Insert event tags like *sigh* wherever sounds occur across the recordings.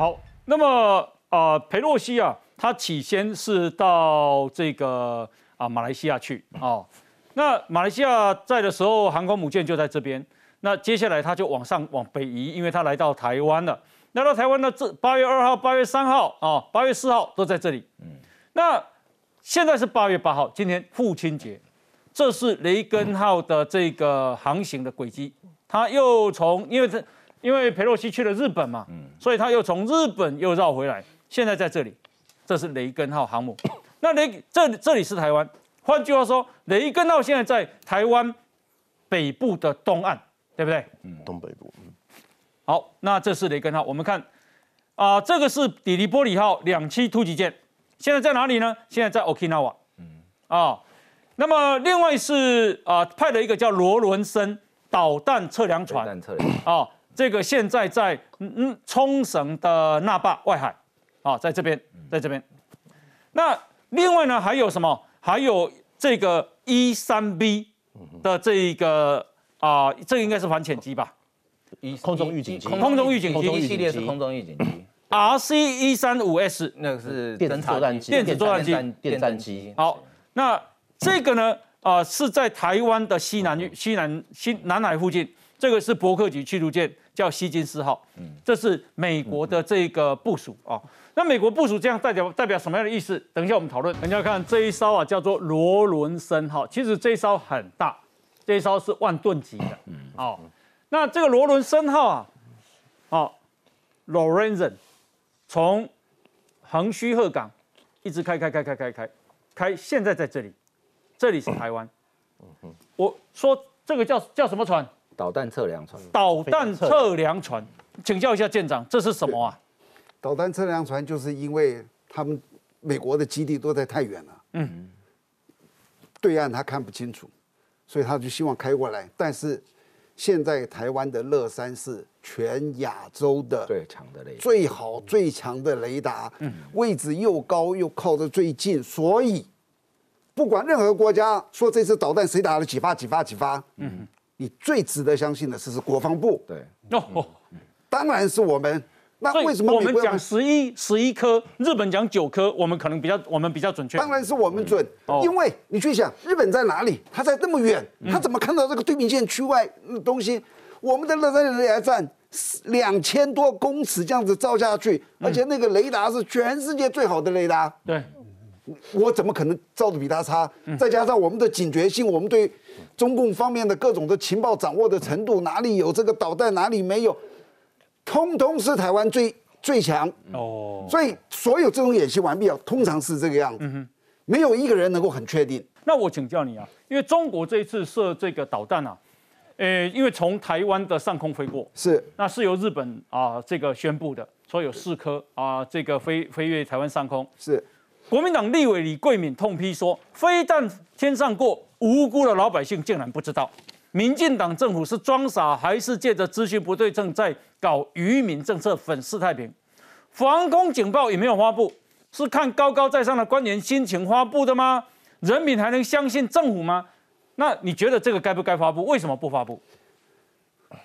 好，那么啊，裴洛西啊，他起先是到这个啊马来西亚去哦。那马来西亚在的时候，航空母舰就在这边。那接下来他就往上往北移，因为他来到台湾了。来到台湾呢，这八月二号、八月三号啊、八月四号都在这里。嗯，那现在是八月八号，今天父亲节，这是雷根号的这个航行的轨迹。他又从因为这。因为佩洛西去了日本嘛，所以他又从日本又绕回来，现在在这里，这是雷根号航母。那雷这这里是台湾，换句话说，雷根号现在在台湾北部的东岸，对不对？嗯，东北部。好，那这是雷根号，我们看啊，这个是底利波里号两栖突击舰，现在在哪里呢？现在在 Okinawa。嗯。啊，那么另外是啊，派了一个叫罗伦森导弹测量船。导弹测量。啊。这个现在在嗯冲绳的那霸外海，啊，在这边，在这边。那另外呢，还有什么？还有这个 E 三 B 的这一个啊，这个应该是反潜机吧？空中预警机，空中预警机一系列是空中预警机。RC 一三五 S 那个是电子作战机，电子作战机，电战机。好，那这个呢，啊，是在台湾的西南西南西南海附近，这个是伯克级驱逐舰。叫希金斯号，嗯，这是美国的这个部署啊。那美国部署这样代表代表什么样的意思？等一下我们讨论。大家看这一艘啊，叫做罗伦森号。其实这一艘很大，这一艘是万吨级的，嗯，哦。那这个罗伦森号啊，哦，Lorenzen 从横须贺港一直开开开开开开开，现在在这里，这里是台湾。我说这个叫叫什么船？导弹测量船，导弹测量船，请教一下舰长，这是什么啊？导弹测量船就是因为他们美国的基地都在太远了，嗯，对岸他看不清楚，所以他就希望开过来。但是现在台湾的乐山是全亚洲的最强的雷，最好最强的雷达，嗯，位置又高又靠得最近，所以不管任何国家说这次导弹谁打了几发几发几发，嗯。你最值得相信的是是国防部，对，哦，当然是我们。那为什么我们讲十一十一颗，日本讲九颗，我们可能比较我们比较准确？当然是我们准，因为你去想，日本在哪里？他在那么远，他怎么看到这个对面线区外东西？我们的乐山雷达站两千多公尺这样子照下去，而且那个雷达是全世界最好的雷达。对，我怎么可能照的比他差？再加上我们的警觉性，我们对。中共方面的各种的情报掌握的程度，哪里有这个导弹，哪里没有，通通是台湾最最强哦。所以所有这种演习完毕啊，通常是这个样子，没有一个人能够很确定。那我请教你啊，因为中国这一次射这个导弹啊，呃，因为从台湾的上空飞过，是那是由日本啊这个宣布的，说有四颗啊这个飞飞越台湾上空。是国民党立委李桂敏痛批说，飞弹天上过。无辜的老百姓竟然不知道，民进党政府是装傻还是借着资讯不对称在搞愚民政策粉饰太平？防空警报也没有发布，是看高高在上的官员心情发布的吗？人民还能相信政府吗？那你觉得这个该不该发布？为什么不发布？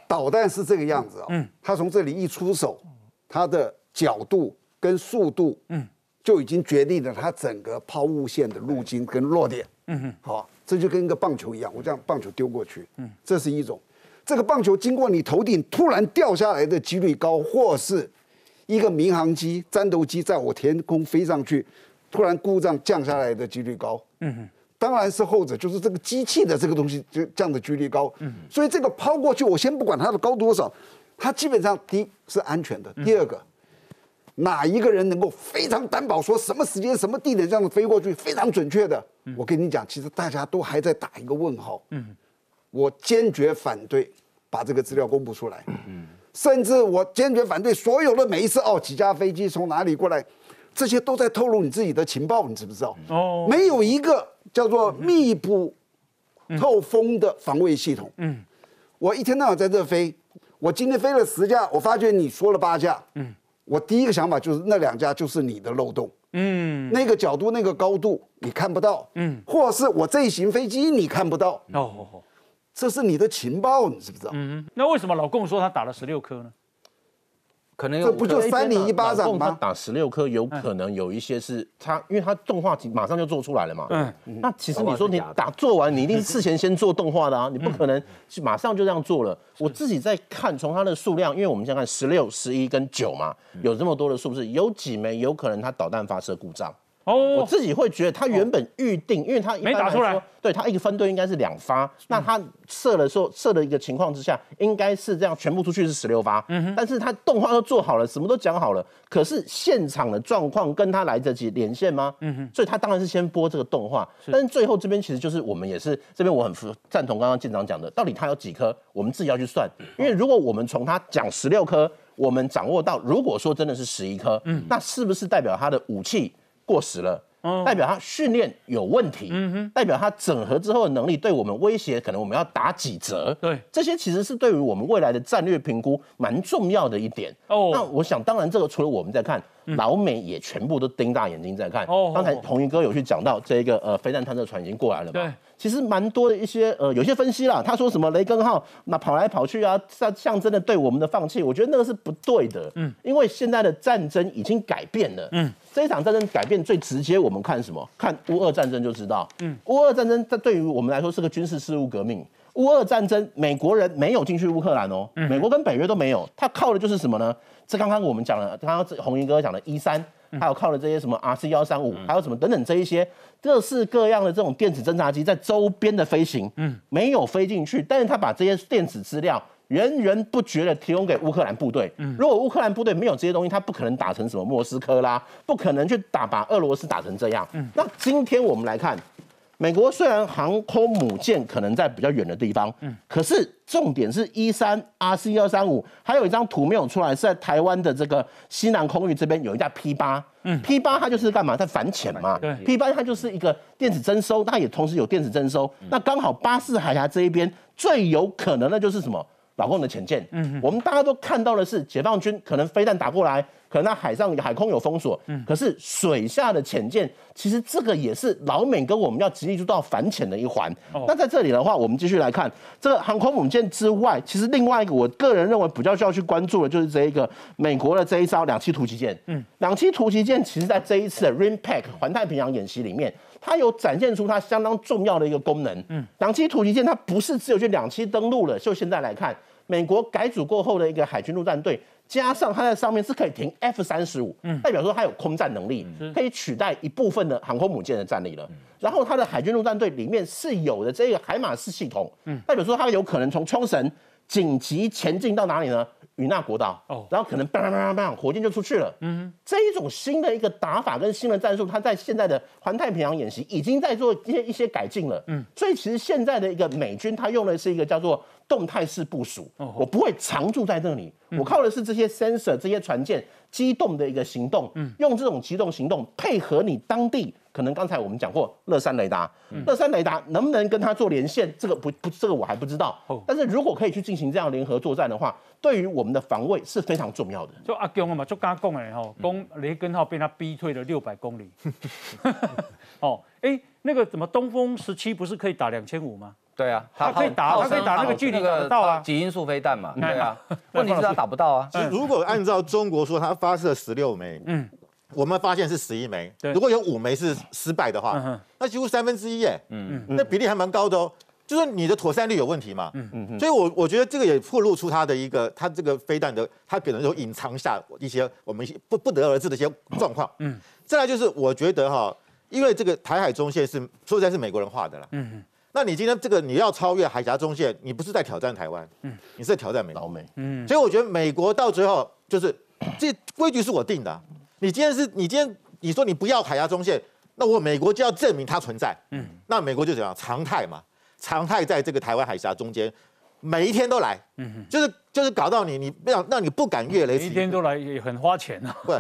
导弹是这个样子啊，嗯，它从这里一出手，它的角度跟速度，嗯，就已经决定了它整个抛物线的路径跟落点，嗯哼，好。这就跟一个棒球一样，我这样棒球丢过去，嗯，这是一种，这个棒球经过你头顶突然掉下来的几率高，或是一个民航机、战斗机在我天空飞上去，突然故障降下来的几率高，嗯哼，当然是后者，就是这个机器的这个东西就降的几率高，嗯，所以这个抛过去，我先不管它的高多少，它基本上第一是安全的，第二个。哪一个人能够非常担保说什么时间、什么地点这样子飞过去非常准确的？我跟你讲，其实大家都还在打一个问号。嗯，我坚决反对把这个资料公布出来。嗯，甚至我坚决反对所有的每一次哦，几架飞机从哪里过来，这些都在透露你自己的情报，你知不知道？哦，没有一个叫做密不透风的防卫系统。嗯，我一天到晚在这飞，我今天飞了十架，我发觉你说了八架。嗯。我第一个想法就是那两架就是你的漏洞，嗯，那个角度、那个高度你看不到，嗯，或是我这一型飞机你看不到，哦，这是你的情报，你知不知道？嗯，那为什么老共说他打了十六颗呢？可能有这不就扇你一巴掌吗？打十六颗，有可能有一些是他，因为他动画马上就做出来了嘛。嗯。嗯，那其实你说你打做完，你一定是事前先做动画的啊，你不可能是马上就这样做了。我自己在看，从它的数量，因为我们现在看十六、十一跟九嘛，有这么多的数字，有几枚有可能它导弹发射故障。我哦，自己会觉得，他原本预定，因为他一般没打出来。说，对他一个分队应该是两发，那他射的时候射的一个情况之下，应该是这样，全部出去是十六发，但是他动画都做好了，什么都讲好了，可是现场的状况跟他来得及连线吗？所以他当然是先播这个动画，但是最后这边其实就是我们也是这边我很服赞同刚刚舰长讲的，到底他有几颗，我们自己要去算，因为如果我们从他讲十六颗，我们掌握到，如果说真的是十一颗，那是不是代表他的武器过时了？代表他训练有问题，代表他整合之后的能力对我们威胁，可能我们要打几折。对这些其实是对于我们未来的战略评估蛮重要的一点。哦那我想，当然这个除了我们在看，老美也全部都盯大眼睛在看。哦刚才红云哥有去讲到这个呃飞弹探测船已经过来了嘛？对。其实蛮多的一些呃有些分析啦，他说什么雷根号那跑来跑去啊，象象征的对我们的放弃，我觉得那个是不对的。嗯，因为现在的战争已经改变了。嗯，这一场战争改变最直接，我们看什么？看乌俄战争就知道。嗯，乌俄战争它对于我们来说是个军事事务革命。乌俄战争，美国人没有进去乌克兰哦，美国跟北约都没有，他靠的就是什么呢？这刚刚我们讲了，刚刚这红衣哥讲的一三，还有靠的这些什么 RC 幺三五，还有什么等等这一些各式各样的这种电子侦察机在周边的飞行，嗯，没有飞进去，但是他把这些电子资料。源源不绝的提供给乌克兰部队。如果乌克兰部队没有这些东西，他不可能打成什么莫斯科啦，不可能去打把俄罗斯打成这样。那今天我们来看，美国虽然航空母舰可能在比较远的地方，嗯，可是重点是一三 RC 幺三五，还有一张图没有出来，是在台湾的这个西南空域这边有一架 P 八，嗯，P 八它就是干嘛？在反潜嘛，对，P 八它就是一个电子征收，它也同时有电子征收。那刚好巴士海峡这一边最有可能的就是什么？老共的潜舰，嗯，我们大家都看到的是解放军可能飞弹打过来，可能它海上海空有封锁，嗯，可是水下的潜舰，其实这个也是老美跟我们要极力做到反潜的一环。那在这里的话，我们继续来看这个航空母舰之外，其实另外一个我个人认为比较需要去关注的就是这一个美国的这一艘两栖突击舰，嗯，两栖突击舰其实在这一次的 RIMPAC 环太平洋演习里面。它有展现出它相当重要的一个功能。嗯，两栖突击舰它不是只有去两栖登陆了，就现在来看，美国改组过后的一个海军陆战队，加上它在上面是可以停 F 三十五，代表说它有空战能力，可以取代一部分的航空母舰的战力了。然后它的海军陆战队里面是有的这个海马式系统，代表说它有可能从冲绳紧急前进到哪里呢？与那国岛，哦然后可能 bang bang bang 火箭就出去了。嗯，这一种新的一个打法跟新的战术，它在现在的环太平洋演习已经在做一些一些改进了。嗯，所以其实现在的一个美军，它用的是一个叫做动态式部署。我不会常驻在那里，我靠的是这些 sensor 这些船舰机动的一个行动，用这种机动行动配合你当地。可能刚才我们讲过乐山雷达，乐山雷达能不能跟它做连线？这个不不，这个我还不知道。但是如果可以去进行这样联合作战的话，对于我们的防卫是非常重要的。就阿公啊嘛，就刚刚讲的吼，讲雷根号被他逼退了六百公里。*laughs* 哦，哎，那个怎么东风十七不是可以打两千五吗？对啊，他可以打号它可以打那个距离打得到啊。极音速飞弹嘛，对啊。*laughs* 问题是他打不到啊。如果按照中国说，他发射十六枚，嗯，我们发现是十一枚，对。如果有五枚是失败的嗯话，那几乎三分之一耶，嗯。嗯，那比例还蛮高的哦。就是你的妥善率有问题嘛，嗯。嗯，所以我我觉得这个也暴露出他的一个，他这个飞弹的，他可能有隐藏下一些我们不不得而知的一些状况，嗯，再来就是我觉得哈，因为这个台海中线是说实在是美国人画的啦，嗯嗯，那你今天这个你要超越海峡中线，你不是在挑战台湾，嗯，你是在挑战美国。老美，嗯，所以我觉得美国到最后就是这规矩是我定的。啊、你今天是你今天你说你不要海峡中线，那我美国就要证明它存在。嗯，那美国就怎样？常态嘛，常态在这个台湾海峡中间，每一天都来。嗯，就是就是搞到你你让让你不敢越雷池每一天都来也很花钱啊。不，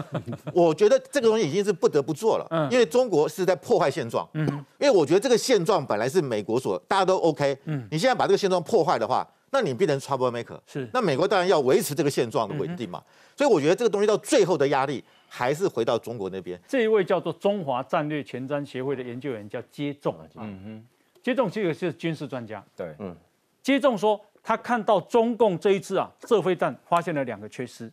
我觉得这个东西已经是不得不做了，嗯。因为中国是在破坏现状，嗯，因为我觉得这个现状本来是美国所大家都 OK，嗯，你现在把这个现状破坏的话，那你变成 trouble maker，是。那美国当然要维持这个现状的稳定嘛，所以我觉得这个东西到最后的压力还是回到中国那边，这一位叫做中华战略前瞻协会的研究员叫接种，嗯哼，接种这个是军事专家，对，嗯。接种说他看到中共这一次啊射飞弹发现了两个缺失，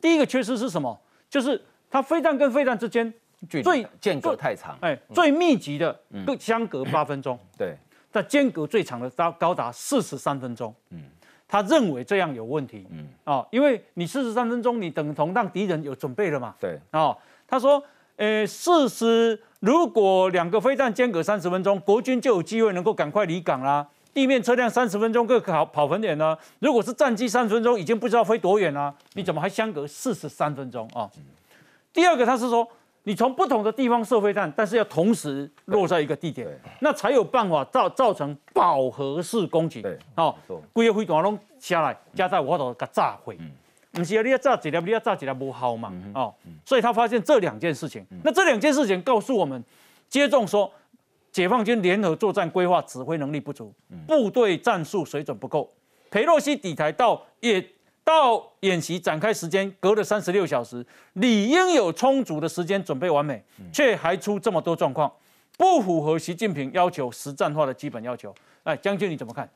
第一个缺失是什么？就是它飞弹跟飞弹之间最间隔太长，哎最密集的各相隔八分钟，对，但间隔最长的高高达四十三分钟。嗯，他认为这样有问题。嗯，哦，因为你四十三分钟，你等同让敌人有准备了嘛。对，哦，他说，呃，事实如果两个飞弹间隔三十分钟，国军就有机会能够赶快离港啦。地面车辆三十分钟各跑跑分点呢？如果是战机三十分钟，已经不知道飞多远了，你怎么还相隔四十三分钟啊？第二个，他是说，你从不同的地方射飞弹，但是要同时落在一个地点，那才有办法造造成饱和式攻击。对，哦，规个飞弹拢下来，加在我头给炸毁。不是啊，你要炸几粒，你要炸几粒不好嘛？哦，所以他发现这两件事情，那这两件事情告诉我们，接种说，解放军联合作战规划指挥能力不足，部队战术水准不够。裴洛西抵台到也到演习展开时间隔了三十六小时，理应有充足的时间准备完美，却还出这么多状况，不符合习近平要求实战化的基本要求。哎，将军你怎么看？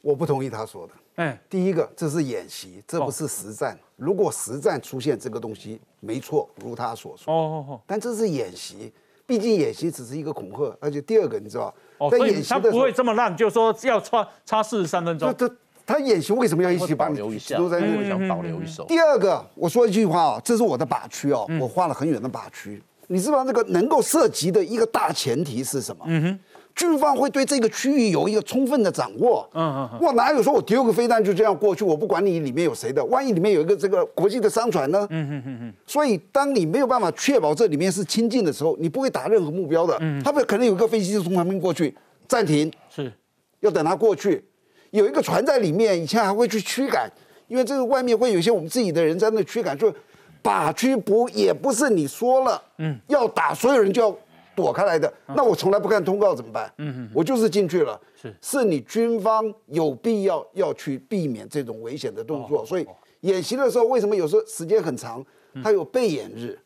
我不同意他说的。哎，第一个，这是演习，这不是实战。如果实战出现这个东西，没错，如他所说。哦哦哦。但这是演习，毕竟演习只是一个恐吓。而且第二个，你知道，在演习的时候不会这么烂，就说要差差四十三分钟。他他演习为什么要一起保留一下？都在想保留一手。第二个，我说一句话啊，这是我的靶区哦，我画了很远的靶区。你知道这个能够涉及的一个大前提是什么？嗯哼。军方会对这个区域有一个充分的掌握。嗯嗯，我哪有说我丢个飞弹就这样过去？我不管你里面有谁的，万一里面有一个这个国际的商船呢？嗯嗯嗯嗯。所以，当你没有办法确保这里面是清净的时候，你不会打任何目标的。嗯。他们可能有一个飞机就从旁边过去，暂停。是。要等他过去，有一个船在里面，以前还会去驱赶，因为这个外面会有一些我们自己的人在那驱赶，就把驱不也不是你说了，嗯，要打所有人就要。躲开来的，那我从来不看通告怎么办？嗯嗯，我就是进去了。是，是你军方有必要要去避免这种危险的动作。所以演习的时候，为什么有时候时间很长？他有备演日，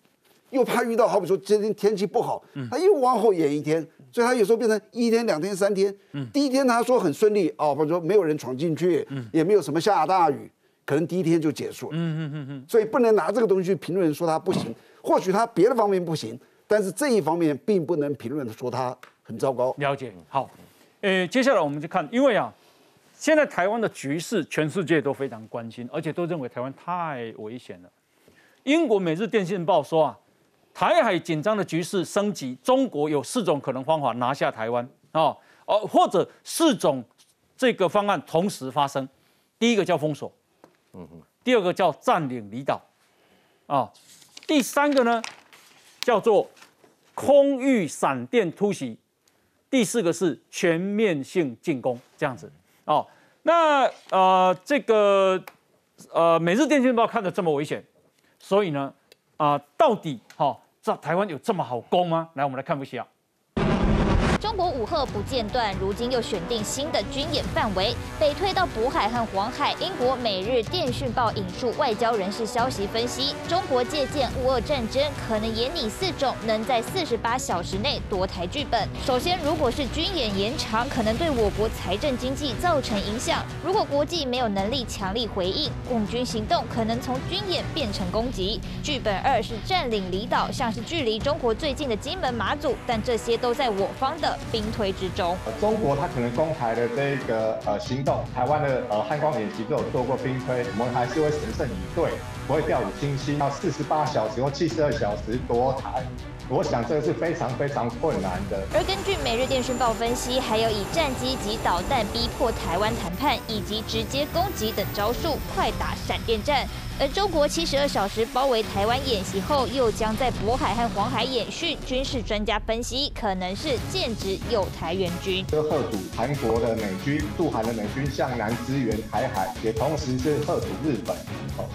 又怕遇到好比说今天天气不好，他又往后演一天，所以他有时候变成一天、两天、三天。嗯，第一天他说很顺利哦，或者说没有人闯进去，也没有什么下大雨，可能第一天就结束了。嗯嗯嗯嗯，所以不能拿这个东西去评论说他不行，或许他别的方面不行。但是这一方面并不能评论说它很糟糕。了解，好，呃，接下来我们就看，因为啊，现在台湾的局势，全世界都非常关心，而且都认为台湾太危险了。英国《每日电讯报》说啊，台海紧张的局势升级，中国有四种可能方法拿下台湾啊，哦，或者四种这个方案同时发生。第一个叫封锁，嗯哼，第二个叫占领离岛，啊，第三个呢叫做。空域闪电突袭，第四个是全面性进攻，这样子哦。那呃，这个呃，《每日电讯报》看的这么危险，所以呢，啊，到底哈，在台湾有这么好攻吗？来，我们来看一下。中国武赫不间断，如今又选定新的军演范围，北推到渤海和黄海。英国《每日电讯报》引述外交人士消息分析，中国借鉴乌俄战争，可能演拟四种能在四十八小时内夺台剧本。首先，如果是军演延长，可能对我国财政经济造成影响。如果国际没有能力强力回应，共军行动可能从军演变成攻击。剧本二是占领离岛，像是距离中国最近的金门、马祖，但这些都在我方的。兵推之中，中国他可能攻台的这个呃行动，台湾的呃汉光演习都有做过兵推，我们还是会神圣以对，不会掉以轻心，要四十八小时或七十二小时夺台。我想这个是非常非常困难的。而根据《每日电讯报》分析，还有以战机及导弹逼迫台湾谈判，以及直接攻击等招数，快打闪电战。而中国七十二小时包围台湾演习后，又将在渤海和黄海演训。军事专家分析，可能是剑指有台援军。这贺阻韩国的美军驻韩的美军向南支援台海，也同时是贺阻日本，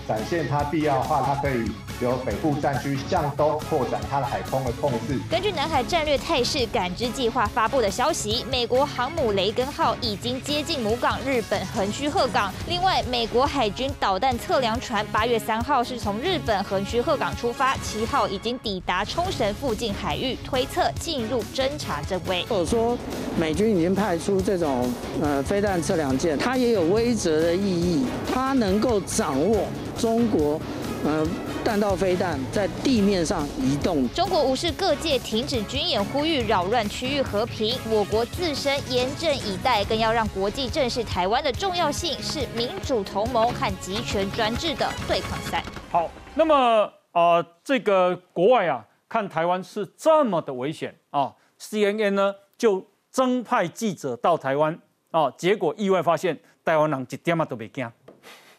展现它必要的话，它可以由北部战区向东扩展它的海空的控制。根据南海战略态势感知计划发布的消息，美国航母雷根号已经接近母港日本横须贺港。另外，美国海军导弹测量船。八月三号是从日本横须贺港出发，七号已经抵达冲绳附近海域，推测进入侦察阵位。或者说，美军已经派出这种呃飞弹测量舰，它也有威慑的意义，它能够掌握中国呃弹道飞弹在地面上移动。中国无视各界停止军演呼吁，扰乱区域和平。我国自身严阵以待，更要让国际正视台湾的重要性，是民主同盟和集权专制的对抗赛。好，那么啊，这个国外啊，看台湾是这么的危险啊，CNN 呢就增派记者到台湾啊，结果意外发现台湾人一点啊都没惊。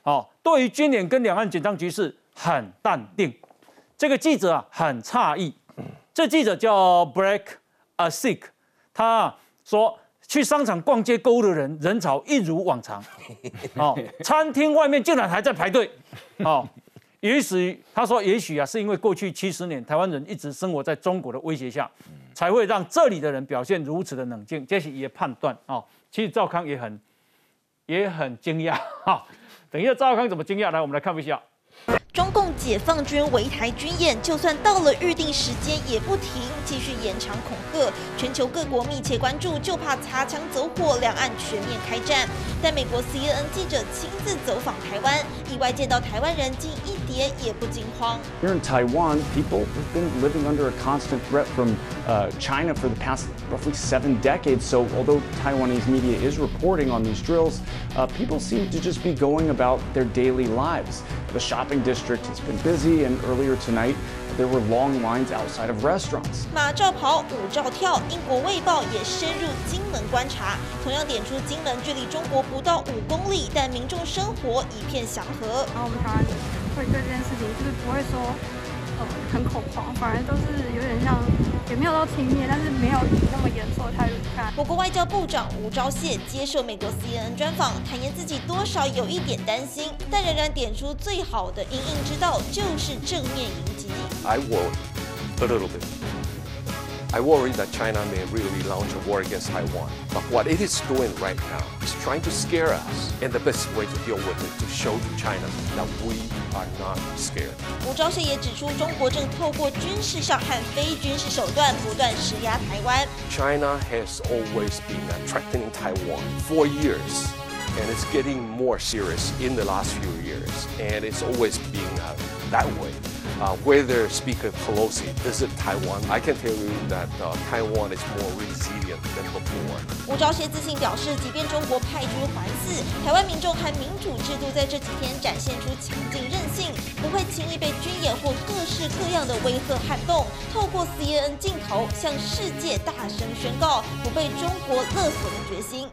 好，对于军演跟两岸紧张局势很淡定。这个记者啊很诧异，这记者叫 Black a Sick，他啊说去商场逛街购物的人人潮一如往常，*laughs* 哦，餐厅外面竟然还在排队，哦，也许他说也许啊是因为过去七十年台湾人一直生活在中国的威胁下，才会让这里的人表现如此的冷静，这是也判断哦。其实赵康也很也很惊讶哈。等一下，赵康怎么惊讶？来，我们来看一下。中共解放军围台军演，就算到了预定时间也不停，继续延长恐吓。全球各国密切关注，就怕擦枪走火，两岸全面开战。但美国 CNN 记者亲自走访台湾，意外见到台湾人竟一点也不惊慌。Here in Taiwan, people have been living under a constant threat from uh, China for the past roughly seven decades. So, although Taiwanese media is reporting on these drills, uh, people seem to just be going about their daily lives. The shopping district has been busy, and earlier tonight, there were long lines outside of restaurants. 马照跑，舞照跳。英国卫报也深入金门观察，同样点出金门距离中国不到五公里，但民众生活一片祥和。然后我们台湾会对这件事情就是不会说呃 很恐慌，反而都是有点像也没有到轻蔑，但是没有以那么严肃的态度去看。我国外交部长吴钊燮接受美国 CNN 专访，坦言自己多少有一点担心，但仍然点出最好的应应之道就是正面迎击。I worry a little bit. I worry that China may really launch a war against Taiwan. But what it is doing right now is trying to scare us. And the best way to deal with it to show to China that we are not scared. 吴钊燮也指出，中国正透过军事上和非军事手段不断施压台湾。 China has always been uh, threatening Taiwan for years. And it's getting more serious in the last few years. And it's always been uh, that way. Uh, whether Speaker Pelosi visit Taiwan, I can tell you that uh, Taiwan is more resilient than before. 吴钊燮自信表示，即便中国派军环伺，台湾民众和民主制度在这几天展现出强劲韧性，不会轻易被军演或各式各样的威吓撼动。透过 CNN 镜头向世界大声宣告不被中国勒索的决心。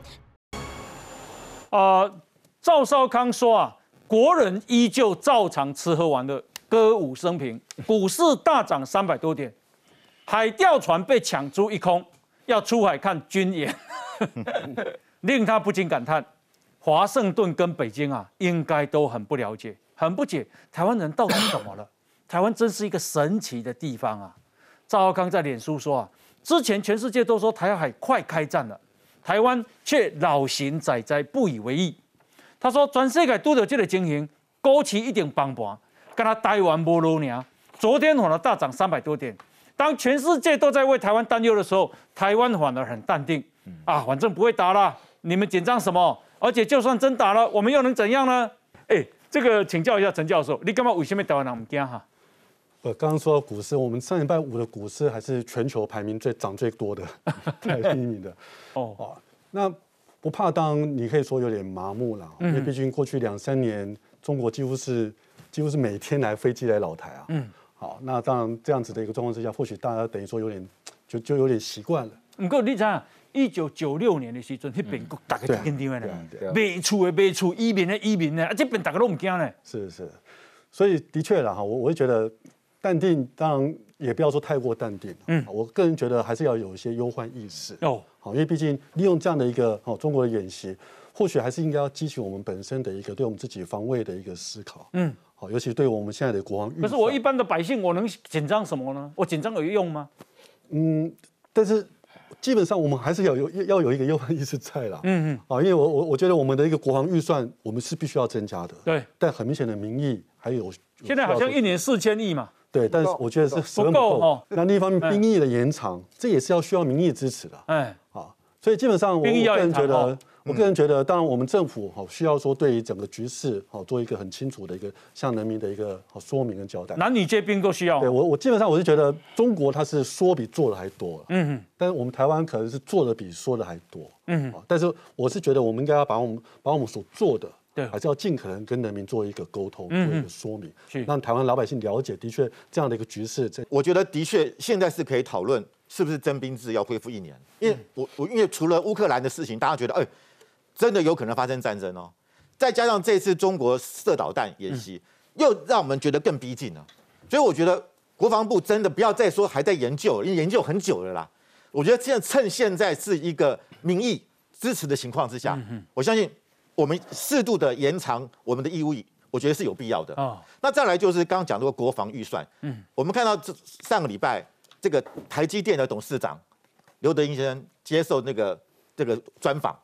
啊，赵少康说啊，国人依旧照常吃喝玩乐，歌舞升平，股市大涨三百多点，海钓船被抢租一空，要出海看军演，*laughs* 令他不禁感叹：华盛顿跟北京啊，应该都很不了解，很不解台湾人到底怎么了？*coughs* 台湾真是一个神奇的地方啊！赵浩康在脸书说啊，之前全世界都说台海快开战了。台湾却老行仔仔不以为意。他说：“全世界都有这个情形，勾起一点帮忙，跟他台湾不如娘。昨天反而大涨三百多点。当全世界都在为台湾担忧的时候，台湾反而很淡定啊，反正不会打了，你们紧张什么？而且就算真打了，我们又能怎样呢？哎，这个请教一下陈教授，你干嘛为什么台湾人唔惊哈？呃，刚刚说到股市，我们上礼拜五的股市还是全球排名最涨最多的，*laughs* 排第一名的。哦，哦，那不怕当你可以说有点麻木了，因为毕竟过去两三年中国几乎是几乎是每天来飞机来老台啊。嗯，好，那当然这样子的一个状况之下，或许大家等于说有点就就有点习惯了。不过你想，一九九六年的时候，那边大家紧张的，卖厝的卖厝，移民的移民呢，啊，这边大家都唔惊呢。是是，所以的确啦哈，我我会觉得淡定，当然也不要说太过淡定。嗯，我个人觉得还是要有一些忧患意识。哦，好，因为毕竟利用这样的一个哦中国的演习，或许还是应该要激起我们本身的一个对我们自己防卫的一个思考。嗯，好，尤其对我们现在的国防预可是我一般的百姓，我能紧张什么呢？我紧张有用吗？嗯，但是基本上我们还是要有要有一个忧患意识在啦。嗯嗯。啊，因为我我我觉得我们的一个国防预算，我们是必须要增加的。对。但很明显的民意还有。现在好像一年四千亿嘛。对，但是我觉得是不够哦。那另一方面，兵役的延长，这也是要需要民意支持的。哎。啊，所以基本上我个人觉得。我个人觉得，当然我们政府哈需要说对于整个局势哈做一个很清楚的一个向人民的一个说明跟交代。男女皆兵都需要。对我我基本上我是觉得中国它是说比做的还多嗯嗯。但是我们台湾可能是做的比说的还多。嗯。但是我是觉得我们应该要把我们把我们所做的，对，还是要尽可能跟人民做一个沟通，做一个说明，让台湾老百姓了解，的确这样的一个局势，这我觉得的确现在是可以讨论是不是征兵制要恢复一年，因为我我因为除了乌克兰的事情，大家觉得哎。真的有可能发生战争哦，再加上这次中国射导弹演习，又让我们觉得更逼近了。所以我觉得国防部真的不要再说还在研究，因为研究很久了啦。我觉得现在趁现在是一个民意支持的情况之下，我相信我们适度的延长我们的义务，我觉得是有必要的。哦，那再来就是刚刚讲这个国防预算，嗯，我们看到这上个礼拜这个台积电的董事长刘德英先生接受那个这个专访。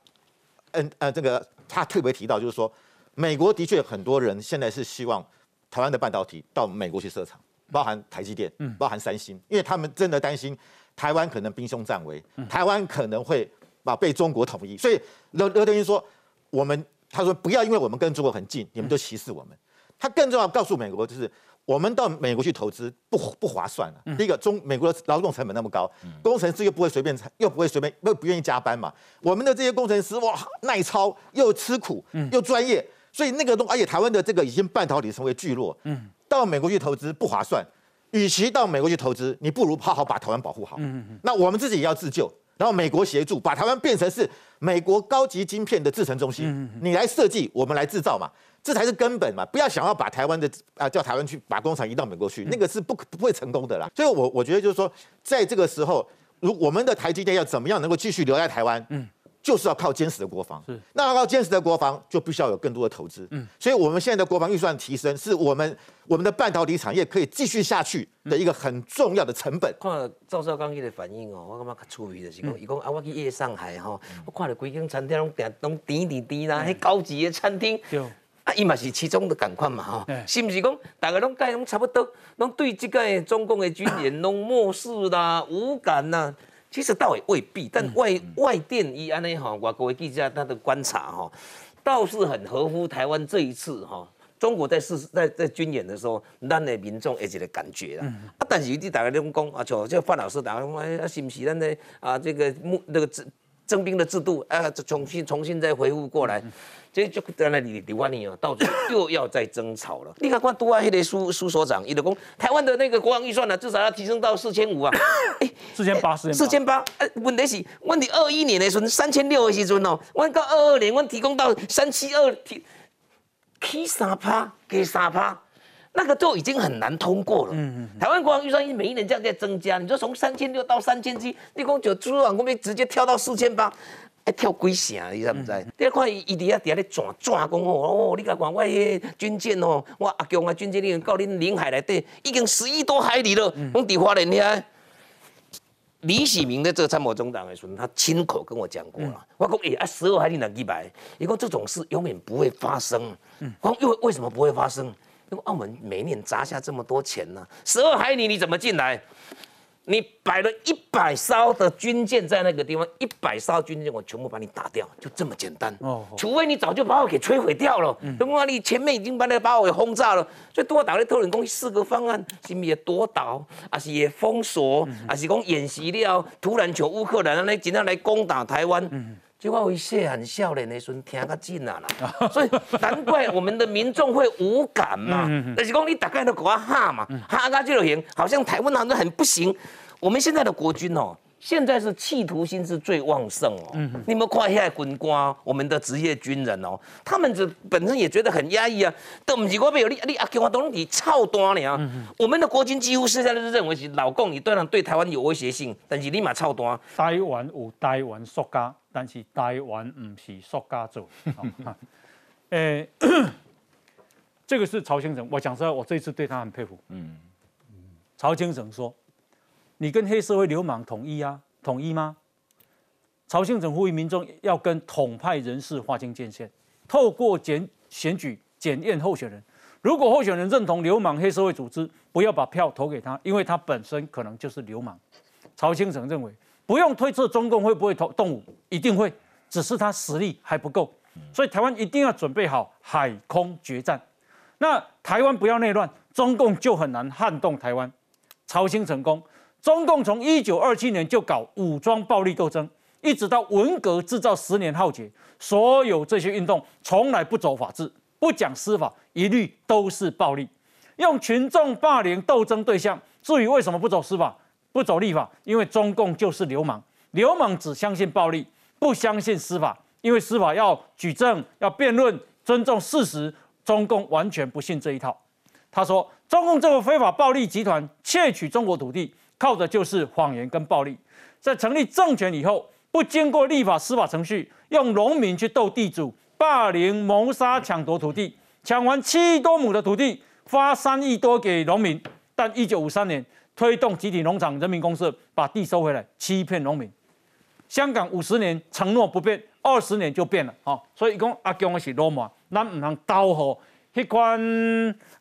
嗯呃，这个他特别提到，就是说，美国的确很多人现在是希望台湾的半导体到美国去设厂，包含台积电，嗯，包含三星，因为他们真的担心台湾可能兵凶战危，台湾可能会把被中国统一，所以刘刘德英说，我们他说不要因为我们跟中国很近，你们就歧视我们，他更重要告诉美国就是。我们到美国去投资不不划算了。第一个，中美国的劳动成本那么高，工程师又不会随便又不会随便又不愿意加班嘛。我们的这些工程师哇，耐操又吃苦又专业，所以那个东，而且台湾的这个已经半导体成为聚落，到美国去投资不划算。与其到美国去投资，你不如好好把台湾保护好。那我们自己也要自救，然后美国协助把台湾变成是美国高级晶片的制程中心，你来设计，我们来制造嘛。这才是根本嘛！不要想要把台湾的啊叫台湾去把工厂移到美国去，那个是不不会成功的啦。所以，我我觉得就是说，在这个时候，如我们的台积电要怎么样能够继续留在台湾，嗯，就是要靠坚实的国防。是，那要靠坚实的国防，就必须要有更多的投资。嗯，所以我们现在的国防预算提升，是我们我们的半导体产业可以继续下去的一个很重要的成本。看赵少刚伊的反应哦，我感觉较趣味的是讲，伊讲啊，我去夜上海吼，我看到规间餐厅拢点拢点点点啦，迄高级的餐厅。啊，伊嘛是其中的感款嘛，吼，是毋是讲大家拢介拢差不多，拢对这个中共的军演 *coughs* 拢漠视啦、无感呐？其实倒也未必，但外外电伊安尼哈，外国的记者他的观察哈，倒是很合乎台湾这一次哈，中国在试在在军演的时候，咱的民众一个感觉啦。啊，但是你大家拢讲啊，像这范老师大家讲，哎，啊，是不是咱的啊这个目那个征征兵的制度啊，重新重新再恢复过来？这就在那里李万里哦，到处又要再争吵了。你看，看杜阿黑的苏苏所长，伊就讲台湾的那个国防预算呢，至少要提升到四千五啊。*coughs* 哎，四千八，四千八。哎，问题是，问题二一年的时候三千六的时阵哦，我到二二年，我提供到三七二，提起三趴，给三趴，那个就已经很难通过了。嗯嗯。台湾国防预算每一年这样在增加，你说从三千六到三千七，你讲就朱网公面直接跳到四千八。爱跳几成，你知唔知？你看伊伊伫遐伫遐咧转转讲哦，哦你甲讲我迄军舰哦，我阿强啊军舰已经到恁领海内底，已经十亿多海里了。讲伫花莲遐，李喜明的这个参谋总长的时候，他亲口跟我讲过了。我讲诶，啊十二海里能几百？伊讲这种事永远不会发生。我讲因为为什么不会发生？因为澳门每年砸下这么多钱呢，十二海里你怎么进来？你摆了一百艘的军舰在那个地方，一百艘军舰我全部把你打掉，就这么简单。哦，除非你早就把我给摧毁掉了。嗯，如果你前面已经把那把我给轰炸了，所以多岛的特种攻四个方案，是也多岛，还是也封锁，还是讲演习了，突然求乌克兰那尽量来攻打台湾。嗯。就我微细很少年的时候听较近啊啦，*laughs* 所以难怪我们的民众会无感嘛。但是讲你大概都给我哈嘛，哈个就行，好像台湾好像很不行。我们现在的国军哦，现在是企图心是最旺盛哦。你们看下军官，我们的职业军人哦，他们这本身也觉得很压抑啊。都不是我没有你你阿强我都你操蛋了。我们的国军几乎是在认为是老共，你当然对台湾有威胁性，但是立马操蛋。台湾有台湾塑胶。但是台湾唔是塑胶做，*laughs* 诶，*clears throat* 这个是曹先生。我讲实话，我这一次对他很佩服。嗯，曹先生说：“你跟黑社会流氓统一啊？统一吗？曹兴诚呼吁民众要跟统派人士划清界限，透过检选举检验候选人。如果候选人认同流氓黑社会组织，不要把票投给他，因为他本身可能就是流氓。曹兴诚认为，不用推测中共会不会投动武，一定会，只是他实力还不够。所以台湾一定要准备好海空决战。那台湾不要内乱，中共就很难撼动台湾。朝兴成功，中共从一九二七年就搞武装暴力斗争，一直到文革制造十年浩劫，所有这些运动从来不走法治，不讲司法，一律都是暴力，用群众霸凌斗争对象。至于为什么不走司法、不走立法，因为中共就是流氓，流氓只相信暴力，不相信司法，因为司法要举证、要辩论、尊重事实。中共完全不信这一套。他说，中共这个非法暴力集团窃取中国土地，靠的就是谎言跟暴力。在成立政权以后，不经过立法司法程序，用农民去斗地主，霸凌、谋杀、抢夺土地，抢完七亿多亩的土地，发三亿多给农民。但一九五三年推动集体农场人民公社，把地收回来，欺骗农民。香港五十年承诺不变，二十年就变了啊！所以讲阿强是罗马。咱唔能刀好迄款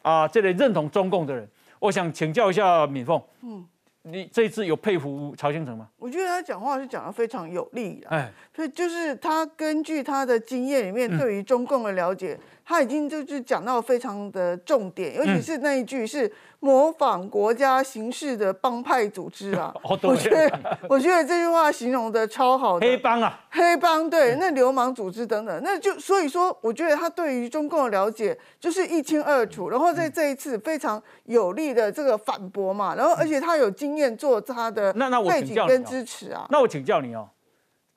啊，这类认同中共的人，我想请教一下敏凤，嗯，你这次有佩服曹兴诚吗？我觉得他讲话是讲的非常有力的，哎，所以就是他根据他的经验里面对于中共的了解，他已经就是讲到非常的重点，尤其是那一句是。模仿国家形式的帮派组织啊，*laughs* 我觉得我觉得这句话形容的超好。黑帮啊，黑帮对，那流氓组织等等，那就所以说，我觉得他对于中共的了解就是一清二楚，然后在这一次非常有力的这个反驳嘛，然后而且他有经验做他的背景跟支持啊。那我请教你哦，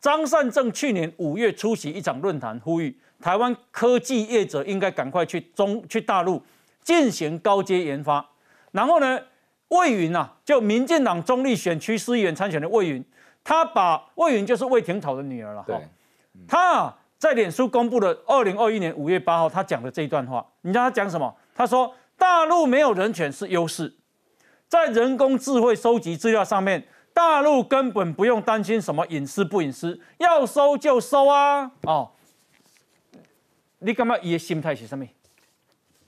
张善政去年五月出席一场论坛，呼吁台湾科技业者应该赶快去中去大陆进行高阶研发。然后呢，魏云呐，就民进党中立选区市议员参选的魏云，他把魏云就是魏廷桃的女儿了哈。他啊在脸书公布了二零二一年五月八号他讲的这一段话，你知道他讲什么？他说大陆没有人权是优势，在人工智慧收集资料上面，大陆根本不用担心什么隐私不隐私，要收就收啊。哦，你干嘛？伊的心态是什么？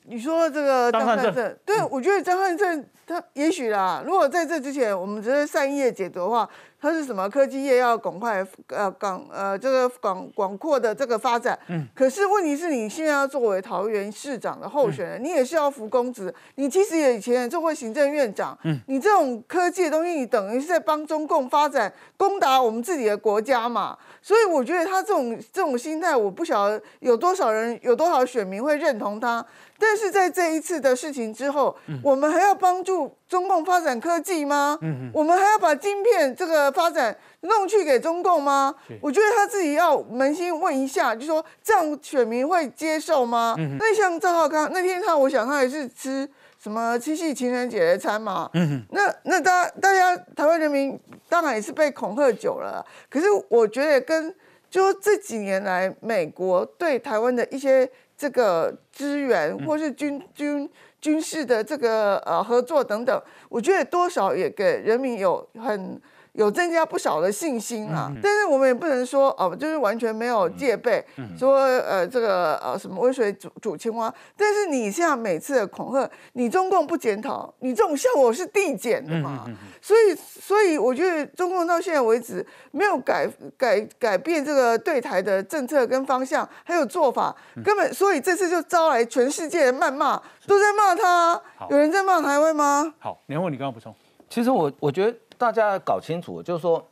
你说这个张汉正，对我觉得张汉正他也许啦，如果在这之前我们只是善意的解读的话。它是什么科技业要赶快呃广呃这个广广阔的这个发展，嗯，可是问题是你现在要作为桃园市长的候选人，你也是要服公职，你其实也以前做过行政院长，嗯，你这种科技的东西，你等于是在帮中共发展攻打我们自己的国家嘛，所以我觉得他这种这种心态，我不晓得有多少人有多少选民会认同他，但是在这一次的事情之后，我们还要帮助中共发展科技吗？嗯我们还要把晶片这个。发展弄去给中共吗？我觉得他自己要扪心问一下，就说这样选民会接受吗？那像赵浩康那天他，我想他也是吃什么七夕情人节的餐嘛。那那大大家台湾人民当然也是被恐吓久了。可是我觉得跟就这几年来美国对台湾的一些这个资源或是军军军事的这个呃合作等等，我觉得多少也给人民有很。有增加不少的信心啊，但是我们也不能说哦，就是完全没有戒备，说呃这个呃什么温水煮煮青蛙。但是你像每次的恐吓，你中共不检讨，你这种效果是递减的嘛？所以所以我觉得中共到现在为止没有改改改变这个对台的政策跟方向，还有做法，根本所以这次就招来全世界的谩骂，都在骂他。有人在骂台湾吗？好，年后你刚刚补充。其实我我觉得。大家搞清楚，就是说，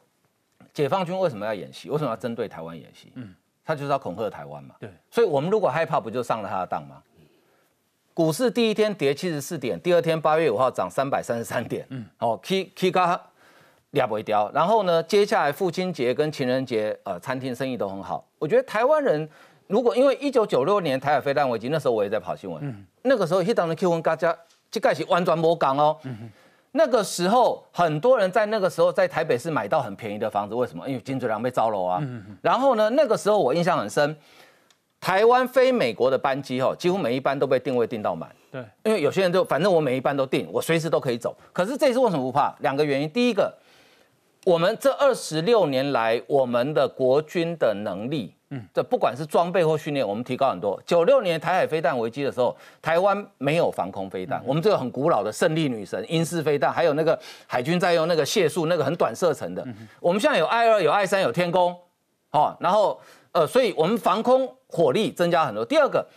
解放军为什么要演习？为什么要针对台湾演习？嗯，他就是要恐吓台湾嘛。对，所以我们如果害怕，不就上了他的当吗？股市第一天跌七十四点，第二天八月五号涨三百三十三点。嗯，哦，K K 嘎俩不会掉。然后呢，接下来父亲节跟情人节，呃，餐厅生意都很好。我觉得台湾人如果因为一九九六年台海飞弹危机，那时候我也在跑新闻。嗯，那个时候一当的 Q 文大家这开始弯转摸港哦。嗯那个时候，很多人在那个时候在台北市买到很便宜的房子，为什么？因为金嘴良被招了啊。然后呢，那个时候我印象很深，台湾飞美国的班机哦，几乎每一班都被定位定到满。对，因为有些人就反正我每一班都定，我随时都可以走。可是这次为什么不怕？两个原因，第一个，我们这二十六年来，我们的国军的能力，嗯，这不管是装备或训练，我们提高很多。九六年台海飞弹危机的时候，台湾没有防空飞弹，我们这个很古老的胜利女神英式飞弹，还有那个海军在用那个械速，那个很短射程的。我们现在有 I 二，有 I 三，有天宫，哦，然后呃，所以我们防空火力增加很多。第二个，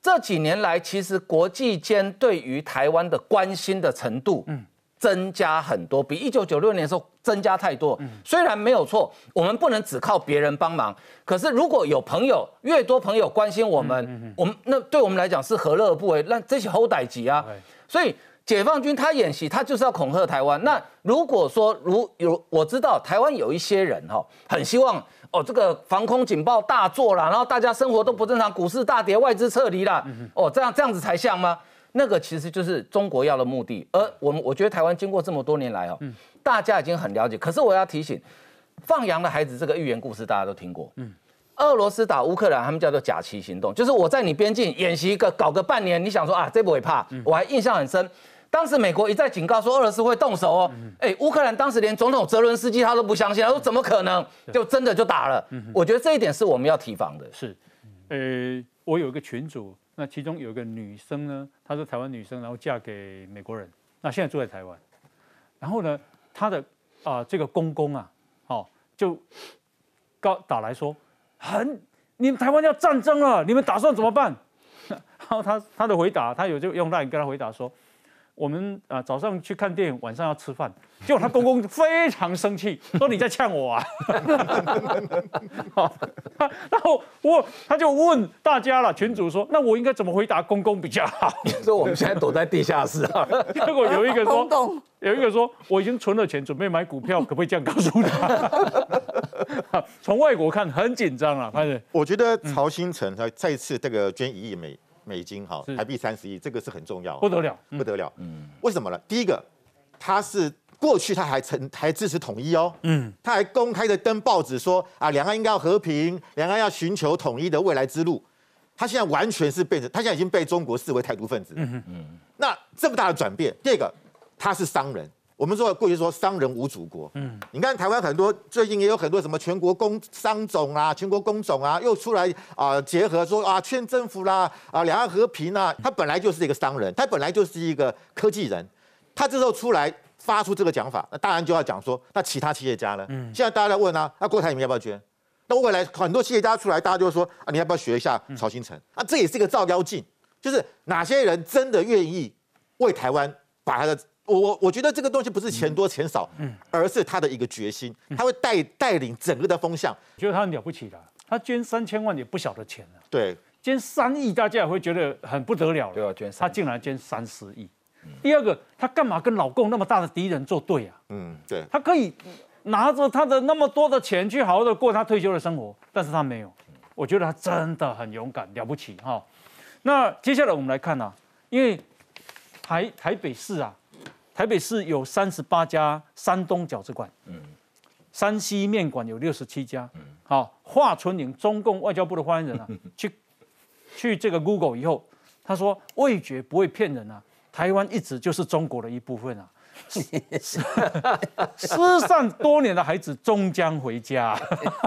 这几年来，其实国际间对于台湾的关心的程度，嗯。增加很多，比一九九六年的时候增加太多。虽然没有错，我们不能只靠别人帮忙。可是如果有朋友，越多朋友关心我们，我们那对我们来讲是何乐而不为？那这些后代级啊。所以解放军他演习，他就是要恐吓台湾。那如果说如有我知道台湾有一些人哈，很希望哦这个防空警报大作了，然后大家生活都不正常，股市大跌，外资撤离了，哦这样这样子才像吗？那个其实就是中国要的目的，而我们我觉得台湾经过这么多年来哦，大家已经很了解。可是我要提醒，放羊的孩子这个寓言故事大家都听过。嗯，俄罗斯打乌克兰，他们叫做假期行动，就是我在你边境演习个搞个半年，你想说啊这不会怕？我还印象很深，当时美国一再警告说俄罗斯会动手哦，哎，乌克兰当时连总统泽伦斯基他都不相信，他说怎么可能？就真的就打了。我觉得这一点是我们要提防的。是，呃，我有一个群主。那其中有一个女生呢，她是台湾女生，然后嫁给美国人，那现在住在台湾。然后呢，她的啊这个公公啊，哦就告打来说，很，你们台湾要战争了，你们打算怎么办？*laughs* 然后他他的回答，他有就用那语跟他回答说。我们啊早上去看电影，晚上要吃饭，*laughs* 结果他公公非常生气，*laughs* 说你在呛我啊！*laughs* 然后我他就问大家了，群主说，那我应该怎么回答公公比较好？说我们现在躲在地下室啊。结果有一个说，有一个说我已经存了钱，准备买股票，可不可以这样告诉他？从外国看很紧张啊，反正我觉得曹新成他再次这个捐一亿美。美金哈，台币三十亿，这个是很重要，不得了，不得了。嗯，为什么呢？第一个，他是过去他还曾还支持统一哦，嗯，他还公开的登报纸说啊，两岸应该要和平，两岸要寻求统一的未来之路。他现在完全是被他现在已经被中国视为台独分子。嗯嗯，那这么大的转变，第二个，他是商人。我们说过去说商人无祖国，嗯，你看台湾很多最近也有很多什么全国工商总啊、全国工总啊，又出来啊结合说啊劝政府啦啊两岸和平啊，他本来就是一个商人，他本来就是一个科技人，他这时候出来发出这个讲法，那当然就要讲说那其他企业家呢？嗯，现在大家在问啊，那郭台铭要不要捐？那未来很多企业家出来，大家就说啊你要不要学一下曹新成？啊这也是一个照妖镜，就是哪些人真的愿意为台湾把他的。我我我觉得这个东西不是钱多钱少，嗯，而是他的一个决心，他会带带领整个的风向。觉得他很了不起的，他捐三千万也不小的钱了。对，捐三亿，大家也会觉得很不得了了。对啊，捐他竟然捐三十亿。第二个，他干嘛跟老共那么大的敌人作对啊？嗯，对。他可以拿着他的那么多的钱去好好的过他退休的生活，但是他没有。我觉得他真的很勇敢，了不起哈。那接下来我们来看啊，因为台台北市啊。台北市有三十八家山东饺子馆，嗯，山西面馆有六十七家，嗯，好，华春莹，中共外交部的发言人啊，*laughs* 去去这个 Google 以后，他说味觉不会骗人啊，台湾一直就是中国的一部分啊，*laughs* 失散多年的孩子终将回家，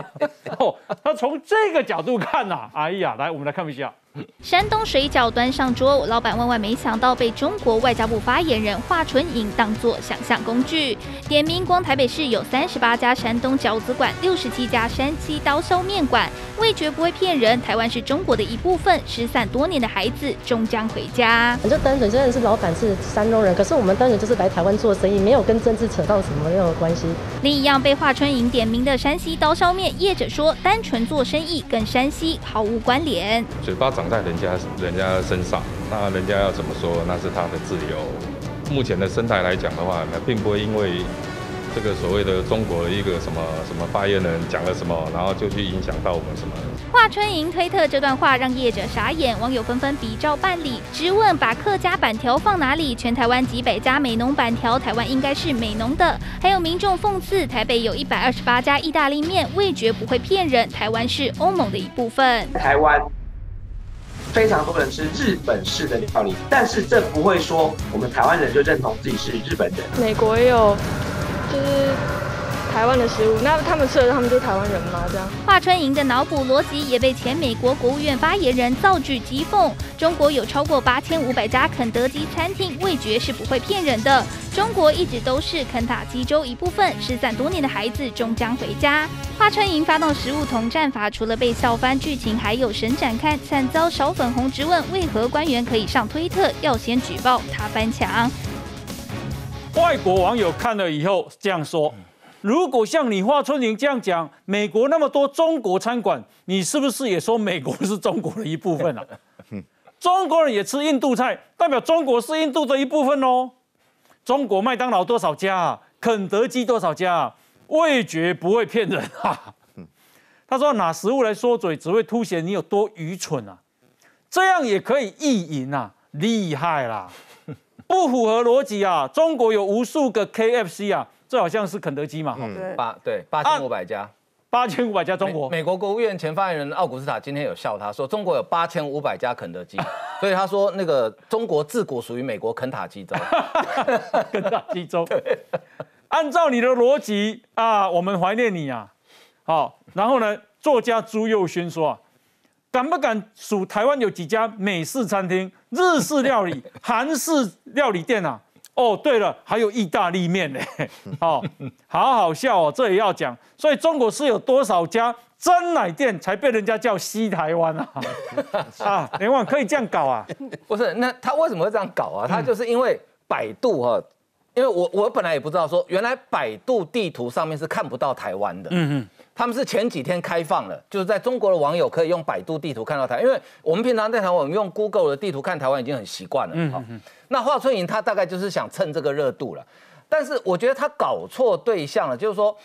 *laughs* 哦，他从这个角度看呐，哎呀，来，我们来看一下。山东水饺端上桌，老板万万没想到被中国外交部发言人华春莹当作想象工具。点名光台北市有三十八家山东饺子馆，六十七家山西刀削面馆，味觉不会骗人。台湾是中国的一部分，失散多年的孩子终将回家。就单纯真的是老板是山东人，可是我们单纯就是来台湾做生意，没有跟政治扯到什么任何关系。另一样被华春莹点名的山西刀削面业者说，单纯做生意跟山西毫无关联。嘴巴长。在人家人家身上，那人家要怎么说，那是他的自由。目前的生态来讲的话，那并不会因为这个所谓的中国的一个什么什么发言人讲了什么，然后就去影响到我们什么。华春莹推特这段话让业者傻眼，网友纷纷比照办理，直问把客家板条放哪里？全台湾几百家美农板条，台湾应该是美农的。还有民众讽刺，台北有一百二十八家意大利面，味觉不会骗人，台湾是欧盟的一部分。台湾。非常多人吃日本式的料理，但是这不会说我们台湾人就认同自己是日本人。美国也有，就是台湾的食物，那他们吃了他们就是台湾人吗？这样。华春莹的脑补逻辑也被前美国国务院发言人造句讥讽：中国有超过八千五百家肯德基餐厅，味觉是不会骗人的。中国一直都是肯塔基州一部分，失散多年的孩子终将回家。华春莹发动食物同战法，除了被笑翻剧情，还有神展开，惨遭小粉红质问：为何官员可以上推特？要先举报他翻墙。外国网友看了以后这样说：如果像你华春莹这样讲，美国那么多中国餐馆，你是不是也说美国是中国的一部分啊？*laughs* 中国人也吃印度菜，代表中国是印度的一部分哦。中国麦当劳多少家啊？肯德基多少家啊？味觉不会骗人啊！他说拿食物来说嘴，只会凸显你有多愚蠢啊！这样也可以意淫啊，厉害啦！*laughs* 不符合逻辑啊！中国有无数个 KFC 啊，这好像是肯德基嘛？嗯，八对八千五百家，八千五百家中国。美国国务院前发言人奥古斯塔今天有笑他说，中国有八千五百家肯德基，*laughs* 所以他说那个中国自古属于美国肯塔基州。*laughs* 肯塔基州。*laughs* 按照你的逻辑啊，我们怀念你啊。好，然后呢，作家朱佑勋说啊，敢不敢数台湾有几家美式餐厅、日式料理、韩式料理店啊？哦，对了，还有意大利面呢。*laughs* 哦，好好笑哦，这也要讲。所以中国是有多少家真奶店才被人家叫西台湾啊？*laughs* 啊，连网可以这样搞啊？不是，那他为什么会这样搞啊？他就是因为百度哈。因为我我本来也不知道说，原来百度地图上面是看不到台湾的。嗯嗯，他们是前几天开放了，就是在中国的网友可以用百度地图看到台。因为我们平常在台湾，我们用 Google 的地图看台湾已经很习惯了。嗯嗯。那华春莹他大概就是想趁这个热度了，但是我觉得他搞错对象了，就是说，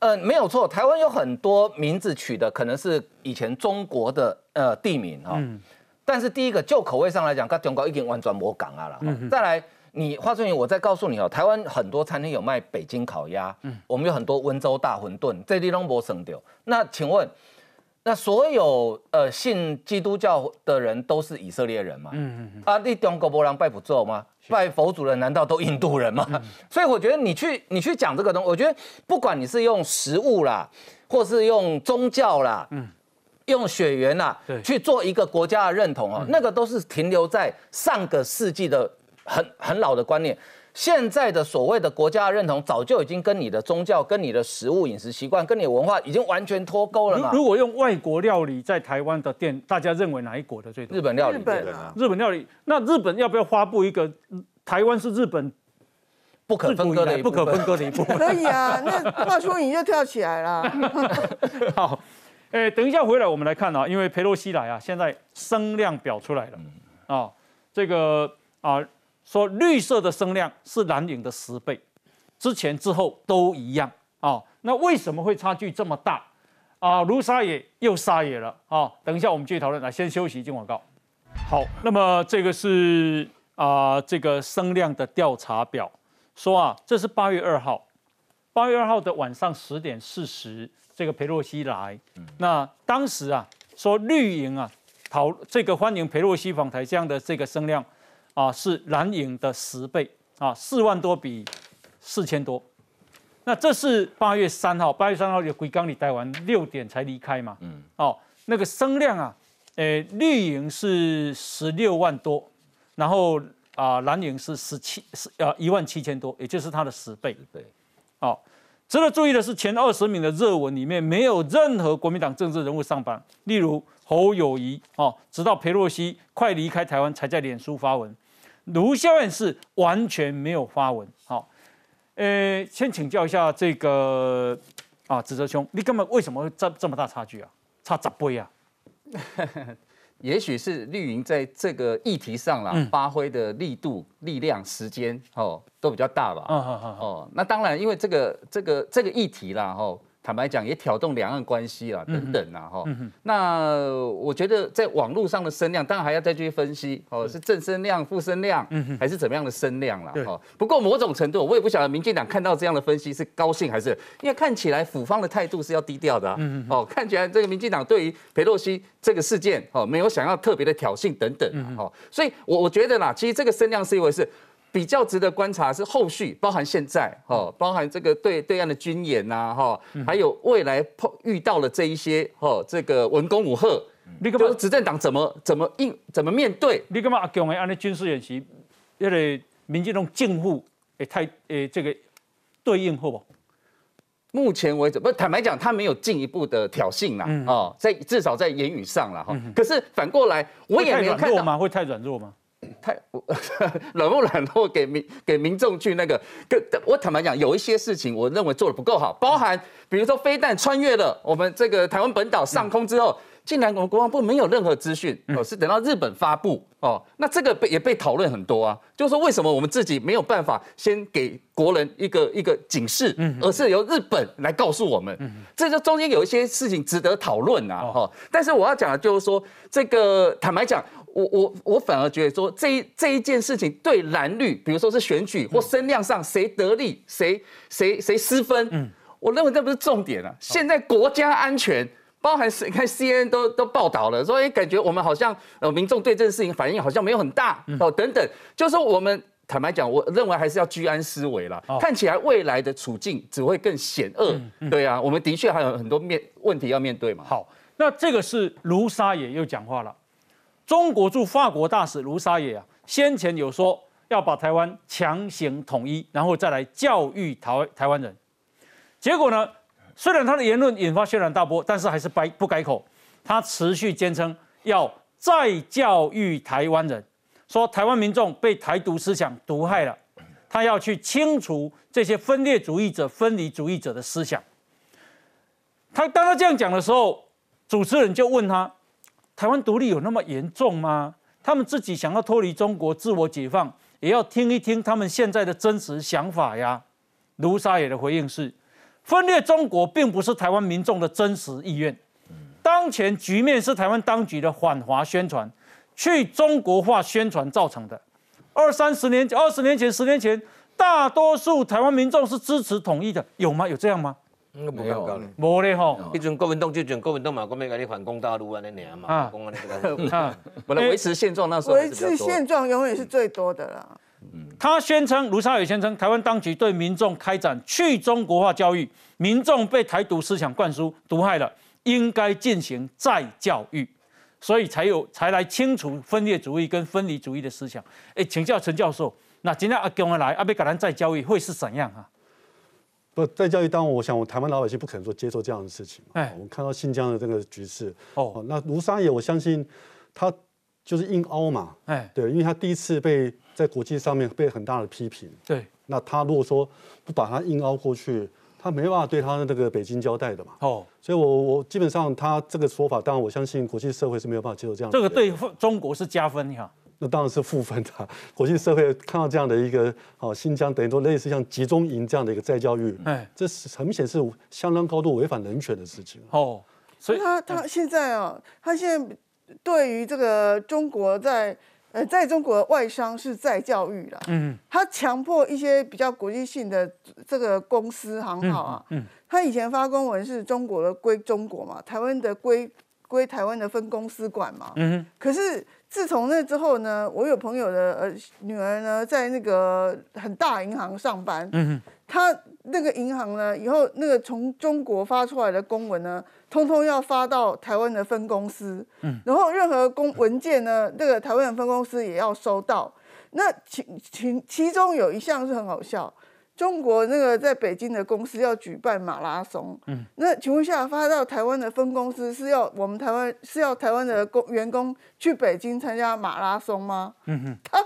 呃，没有错，台湾有很多名字取的可能是以前中国的呃地名哈。嗯。但是第一个就口味上来讲，跟中国已经完全模港啊了。嗯。再来。你华春莹，我再告诉你哦，台湾很多餐厅有卖北京烤鸭，嗯，我们有很多温州大馄饨，这地方不省掉。那请问，那所有呃信基督教的人都是以色列人吗？嗯嗯嗯。啊，你中国博人拜佛祖吗？拜佛祖的难道都印度人吗？*laughs* 所以我觉得你去你去讲这个东西，我觉得不管你是用食物啦，或是用宗教啦，嗯，用血缘啦，去做一个国家的认同哦，那个都是停留在上个世纪的。很很老的观念，现在的所谓的国家认同，早就已经跟你的宗教、跟你的食物饮食习惯、跟你的文化已经完全脱钩了嘛。如果用外国料理在台湾的店，大家认为哪一国的最多？日本料理。日本啊，日本料理。那日本要不要发布一个台湾是日本不可分割的不可分割的一部分？可以啊，那话说你就跳起来了。*laughs* 好，哎，等一下回来我们来看啊，因为佩洛西来啊，现在声量表出来了啊，这个啊。说绿色的声量是蓝营的十倍，之前之后都一样啊。那为什么会差距这么大啊？卢沙野又沙野了啊！等一下我们继续讨论。来，先休息，进广告。好，那么这个是啊，这个声量的调查表，说啊，这是八月二号，八月二号的晚上十点四十，这个佩洛西来，那当时啊，说绿营啊讨这个欢迎佩洛西访台这样的这个声量。啊，是蓝营的十倍啊，四万多比四千多。那这是八月三号，八月三号有回港里待完六点才离开嘛。嗯。哦，那个声量啊，诶，绿营是十六万多，然后啊，蓝营是十七十啊一万七千多，也就是它的十倍。对。好，值得注意的是，前二十名的热文里面没有任何国民党政治人物上榜，例如侯友谊哦，直到裴洛西快离开台湾才在脸书发文。卢孝燕是完全没有发文，好，呃，先请教一下这个啊，子哲兄，你根本为什么会这这么大差距啊？差十倍啊？*laughs* 也许是绿营在这个议题上啦，发挥的力度、力量、时间哦，都比较大吧？哦，那当然，因为这个这个这个议题啦，吼。坦白讲，也挑动两岸关系啊，等等啊，哈。那我觉得在网络上的声量，当然还要再继续分析，哦，是。正声量、负声量，还是怎么样的声量了，哈。不过某种程度，我也不晓得民进党看到这样的分析是高兴还是，因为看起来府方的态度是要低调的，哦，看起来这个民进党对于裴洛西这个事件，哦，没有想要特别的挑衅等等，哦，所以我我觉得啦，其实这个声量是一回事。比较值得观察是后续，包含现在哈，包含这个对对岸的军演呐，哈，还有未来碰遇到了这一些哈，这个文攻武赫，你就是执政党怎么怎么应怎么面对？你干嘛阿强的安尼军事演习，因为民进党近乎诶太诶这个对应好不？目前为止，不坦白讲，他没有进一步的挑衅啦，哦，在至少在言语上了哈。可是反过来，我也没有看到吗？会太软弱吗？太 *laughs* 软不软弱，给民给民众去那个。跟我坦白讲，有一些事情我认为做的不够好，包含比如说飞弹穿越了我们这个台湾本岛上空之后。竟然我们国防部没有任何资讯哦，是等到日本发布哦，那这个被也被讨论很多啊，就是说为什么我们自己没有办法先给国人一个一个警示，而是由日本来告诉我们，这就中间有一些事情值得讨论啊，哈。但是我要讲的就是说，这个坦白讲，我我我反而觉得说这这一件事情对蓝绿，比如说是选举或声量上谁得利，谁谁谁失分，嗯，我认为这不是重点啊，现在国家安全。包含是看 C N 都都报道了，所以感觉我们好像呃民众对这件事情反应好像没有很大哦等等，就是说我们坦白讲，我认为还是要居安思危了。看起来未来的处境只会更险恶，对啊，我们的确还有很多面问题要面对嘛。好，那这个是卢沙野又讲话了，中国驻法国大使卢沙野啊，先前有说要把台湾强行统一，然后再来教育台台湾人，结果呢？虽然他的言论引发轩然大波，但是还是不不改口。他持续坚称要再教育台湾人，说台湾民众被台独思想毒害了，他要去清除这些分裂主义者、分离主义者的思想。他当他这样讲的时候，主持人就问他：台湾独立有那么严重吗？他们自己想要脱离中国、自我解放，也要听一听他们现在的真实想法呀。卢沙野的回应是。分裂中国并不是台湾民众的真实意愿，当前局面是台湾当局的反华宣传、去中国化宣传造成的。二三十年、二十年前、十年前，大多数台湾民众是支持统一的，有吗？有这样吗？没有，没咧吼。一阵国民党就阵国民党嘛，国民党你反攻大陆啊。那年嘛，啊，*laughs* 本来维持现状那时候维持现状永远是最多的啦。他宣称，卢沙野宣称，台湾当局对民众开展去中国化教育，民众被台独思想灌输毒害了，应该进行再教育，所以才有才来清除分裂主义跟分离主义的思想。哎，请教陈教授，那今天阿公来阿贝格兰再教育会是怎样啊？不，再教育当然，我想我台湾老百姓不可能说接受这样的事情。哎，我们看到新疆的这个局势，哦，那卢沙野，我相信他就是硬凹嘛。哎，对，因为他第一次被。在国际上面被很大的批评，对，那他如果说不把他硬凹过去，他没办法对他的那个北京交代的嘛。哦，所以我我基本上他这个说法，当然我相信国际社会是没有办法接受这样。这个对中国是加分哈？那当然是负分的。国际社会看到这样的一个哦，新疆等于说类似像集中营这样的一个再教育，哎，这是很明显是相当高度违反人权的事情。哦，所以他他现在啊，他现在对于这个中国在。呃，在中国外商是在教育了，嗯，他强迫一些比较国际性的这个公司行好啊，嗯，他以前发公文是中国的归中国嘛，台湾的归归台湾的分公司管嘛，嗯，可是自从那之后呢，我有朋友的呃女儿呢，在那个很大银行上班，嗯他那个银行呢，以后那个从中国发出来的公文呢。通通要发到台湾的分公司，嗯，然后任何公文件呢，那个台湾的分公司也要收到。那其其其中有一项是很好笑。中国那个在北京的公司要举办马拉松，嗯，那请问下发到台湾的分公司是要我们台湾是要台湾的工员工去北京参加马拉松吗？嗯哼，他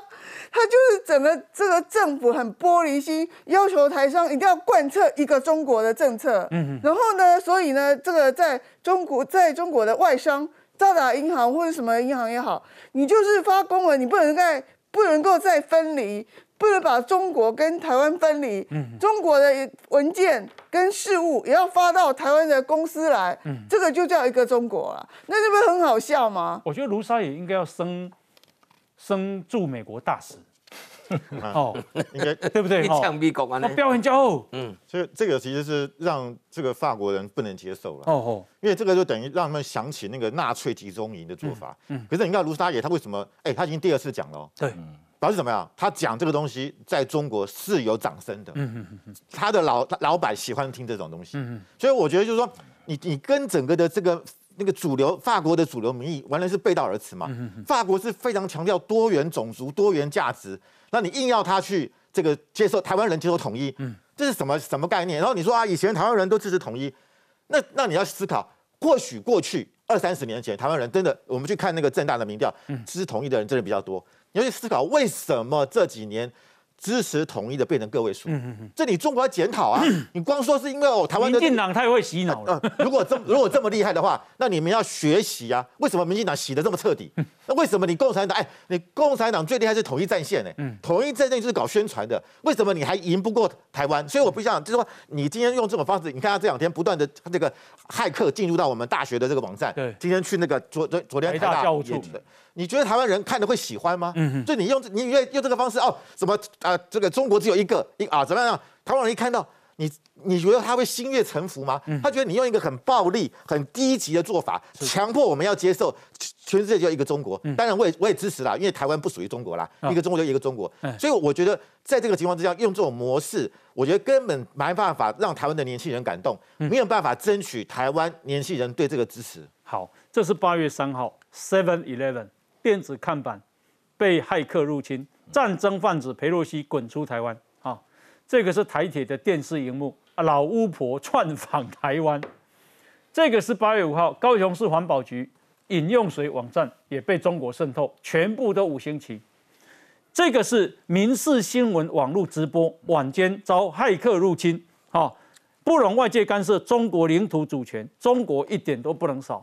他就是整个这个政府很玻璃心，要求台商一定要贯彻一个中国的政策，嗯哼，然后呢，所以呢，这个在中国在中国的外商，渣打银行或者什么银行也好，你就是发公文，你不能再不能够再分离。不能把中国跟台湾分离，中国的文件跟事务也要发到台湾的公司来，这个就叫一个中国啊，那这不是很好笑吗？我觉得卢沙也应该要升升驻美国大使，哦，应该对不对？枪毙国安那表演骄傲，嗯，所以这个其实是让这个法国人不能接受了，哦哦，因为这个就等于让他们想起那个纳粹集中营的做法，嗯，可是你看卢沙野他为什么？哎，他已经第二次讲了，对。表示怎么样？他讲这个东西在中国是有掌声的，嗯嗯嗯，他的老老板喜欢听这种东西，嗯嗯，所以我觉得就是说，你你跟整个的这个那个主流法国的主流民意完全是背道而驰嘛，法国是非常强调多元种族、多元价值，那你硬要他去这个接受台湾人接受统一，嗯，这是什么什么概念？然后你说啊，以前台湾人都支持统一，那那你要思考，或许过去。二三十年前，台湾人真的，我们去看那个正大的民调，支持统一的人真的比较多。你要去思考，为什么这几年？支持统一的变成个位数，这你中国要检讨啊！*coughs* 你光说是因为哦台湾民进党太会洗脑了。如果这如果这么厉害的话，那你们要学习啊！为什么民进党洗的这么彻底？*laughs* 那为什么你共产党？哎，你共产党最厉害是统一战线呢？统一战线就是搞宣传的。为什么你还赢不过台湾？所以我不想就是说，你今天用这种方式，你看他这两天不断的这个骇客进入到我们大学的这个网站，对，今天去那个昨昨昨天台大教务处。你觉得台湾人看的会喜欢吗？嗯就你用你用用这个方式哦，什么啊？这个中国只有一个一啊？怎么样？台湾人一看到你，你觉得他会心悦诚服吗？他觉得你用一个很暴力、很低级的做法，强迫我们要接受全世界就一个中国。当然，我也我也支持啦，因为台湾不属于中国啦，一个中国就一个中国。所以我觉得在这个情况之下，用这种模式，我觉得根本没办法让台湾的年轻人感动，没有办法争取台湾年轻人对这个支持。好，这是八月三号，Seven Eleven。电子看板被骇客入侵，战争贩子裴洛西滚出台湾。这个是台铁的电视荧幕，老巫婆窜访台湾。这个是八月五号，高雄市环保局饮用水网站也被中国渗透，全部都五星旗。这个是民事新闻网络直播，晚间遭骇客入侵。啊，不容外界干涉中国领土主权，中国一点都不能少。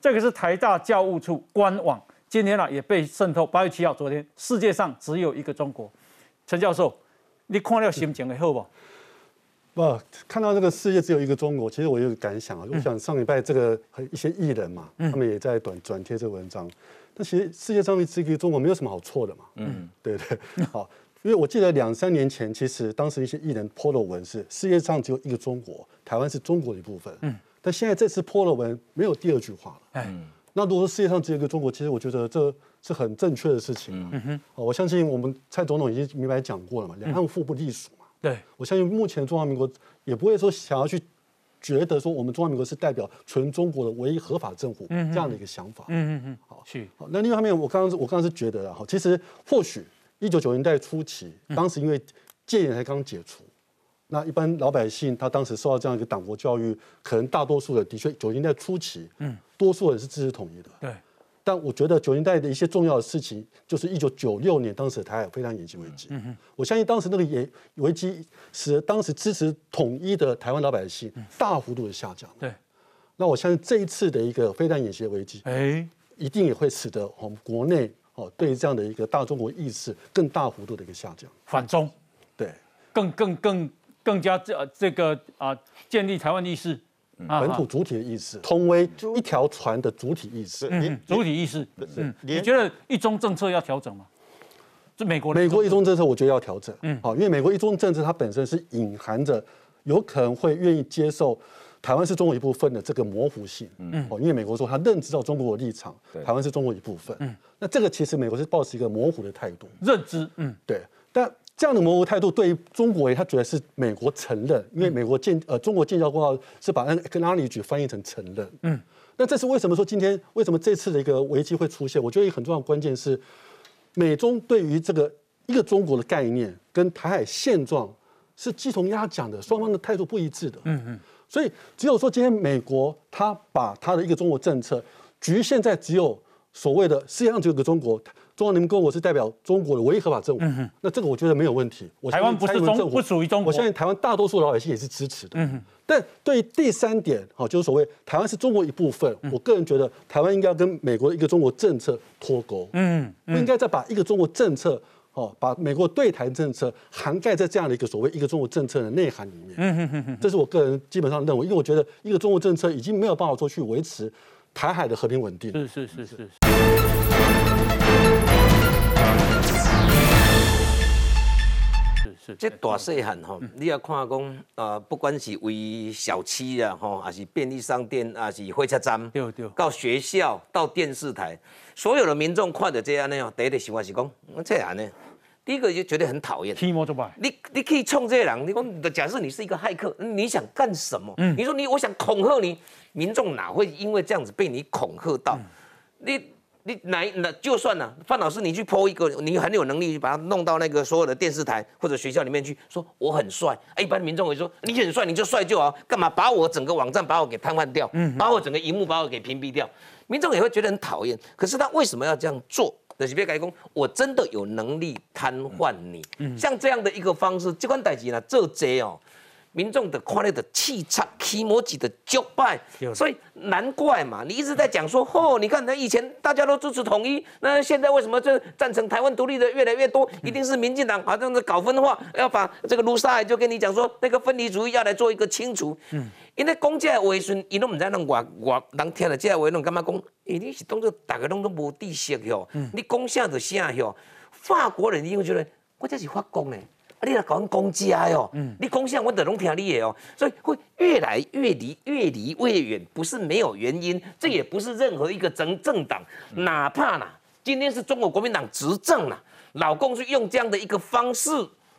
这个是台大教务处官网。今天呢也被渗透。八月七号，昨天世界上只有一个中国。陈教授，你看了心情会好不？不，看到这个世界只有一个中国，其实我有感想啊。我想上礼拜这个一些艺人嘛，他们也在转转贴这个文章。但其实世界上只有一个中国，没有什么好错的嘛。嗯，对 *laughs* 对。好，因为我记得两三年前，其实当时一些艺人泼了文是世界上只有一个中国，台湾是中国的一部分。嗯。但现在这次泼了文，没有第二句话了。嗯。那如果说世界上只有一个中国，其实我觉得这是很正确的事情。嗯哼，我相信我们蔡总统已经明白讲过了嘛，两岸互不隶属嘛。对，我相信目前中华民国也不会说想要去觉得说我们中华民国是代表全中国的唯一合法政府这样的一个想法。嗯嗯嗯，好，是。好，那另外一方面，我刚刚我刚刚是觉得哈，其实或许一九九零代初期，当时因为戒严才刚解除，那一般老百姓他当时受到这样一个党国教育，可能大多数的的确九零代初期，嗯。多数人是支持统一的，对。但我觉得九零代的一些重要的事情，就是一九九六年当时的台海非常严峻危机。嗯哼。我相信当时那个严危机，使当时支持统一的台湾老百姓大幅度的下降。对。那我相信这一次的一个非常演习的危机，哎，一定也会使得我们国内哦对这样的一个大中国意识更大幅度的一个下降。反中。对。更更更更加这这个啊建立台湾意识。本土主体的意思，通为一条船的主体意思，嗯，主体意思，嗯，你觉得一中政策要调整吗？这美国美国一中政策，我觉得要调整，嗯，好，因为美国一中政策它本身是隐含着有可能会愿意接受台湾是中国一部分的这个模糊性，嗯，哦，因为美国说他认知到中国的立场，台湾是中国一部分，嗯，那这个其实美国是保持一个模糊的态度，认知，嗯，对，但。这样的模糊态度对于中国，他觉得是美国承认，因为美国建呃中国建交公告是把那个 acknowledge 翻译成承认。嗯，那这是为什么说今天为什么这次的一个危机会出现？我觉得一个很重要的关键是，美中对于这个一个中国的概念跟台海现状是鸡同鸭讲的，双方的态度不一致的。嗯嗯，所以只有说今天美国他把他的一个中国政策局限在只有所谓的世界上只有一个中国。中华人民共和国是代表中国的唯一合法政府，那这个我觉得没有问题。台湾不是中不属于中国，我相信台湾大多数老百姓也是支持的。但对于第三点，好，就是所谓台湾是中国一部分，我个人觉得台湾应该要跟美国的一个中国政策脱钩，嗯，不应该再把一个中国政策，哦，把美国对台政策涵盖在这样的一个所谓一个中国政策的内涵里面。嗯嗯嗯这是我个人基本上认为，因为我觉得一个中国政策已经没有办法说去维持台海的和平稳定。是是是是。这大细汉吼，你要看讲，呃，不管是为小区啊，吼，还是便利商店，还是火车站，对对，到学校，到电视台，所有的民众看到这样呢，第一个想法是讲，这样呢，第一个就觉得很讨厌。你你可以冲这些人，你讲假设你是一个骇客，你想干什么？嗯你说你我想恐吓你，民众哪会因为这样子被你恐吓到？你。你哪那就算了，范老师，你去剖一个，你很有能力把它弄到那个所有的电视台或者学校里面去，说我很帅，一般民众会说你很帅，你就帅就好，干嘛把我整个网站把我给瘫痪掉，嗯把我整个荧幕把我给屏蔽掉，民众也会觉得很讨厌。可是他为什么要这样做？就是别改工，我真的有能力瘫痪你，嗯像这样的一个方式，这款代志呢，做贼哦。民众的快乐的气场，起摩几的就败，所以难怪嘛，你一直在讲说，哦，你看他以前大家都支持统一，那现在为什么这赞成台湾独立的越来越多？一定是民进党好像是搞分化，要把这个卢沙就跟你讲说，那个分离主义要来做一个清除。嗯，因为讲这话时，伊都唔知弄外外人听了这话，拢干嘛讲？哎，你是当作大家拢都无知识哟，你讲啥就啥哟。法国人因为觉得我这是法国呢。你来搞公家哟，你公向我得拢听你的哦，所以会越来越离越离越远，不是没有原因，这也不是任何一个政政党，哪怕呢，今天是中国国民党执政了，老共是用这样的一个方式。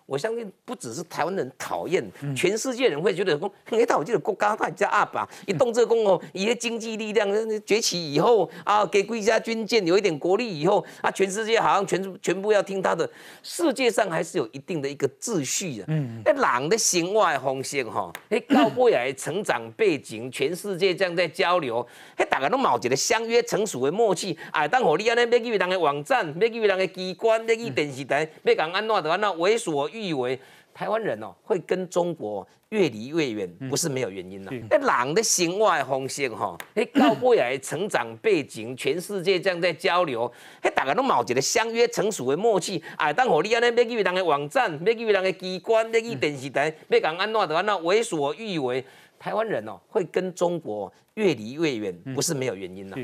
我相信不只是台湾人讨厌，全世界人会觉得说，哎，但我记得国家太加阿爸，一动这个功哦，一些经济力量崛起以后啊，给国家军舰有一点国力以后啊，全世界好像全全部要听他的，世界上还是有一定的一个秩序的。嗯，那狼的行外风险哈，哎，高波雅的成长背景，全世界这样在交流，哎，大家都冇一个相约成熟的默契，哎，当好你安尼要去人的网站，要去人的机关，要去电视台，要讲安怎的安怎为所。以为台湾人哦会跟中国越离越远，不是没有原因的。那人的行外风险哈，那高波雅的成长背景，全世界这样在交流，那大家都冇一个相约成熟的默契。哎，当好你安尼要去人的网站，要去人的机关，要去电视台，要讲安怎的安怎为所欲为。台湾人哦会跟中国越离越远，不是没有原因的。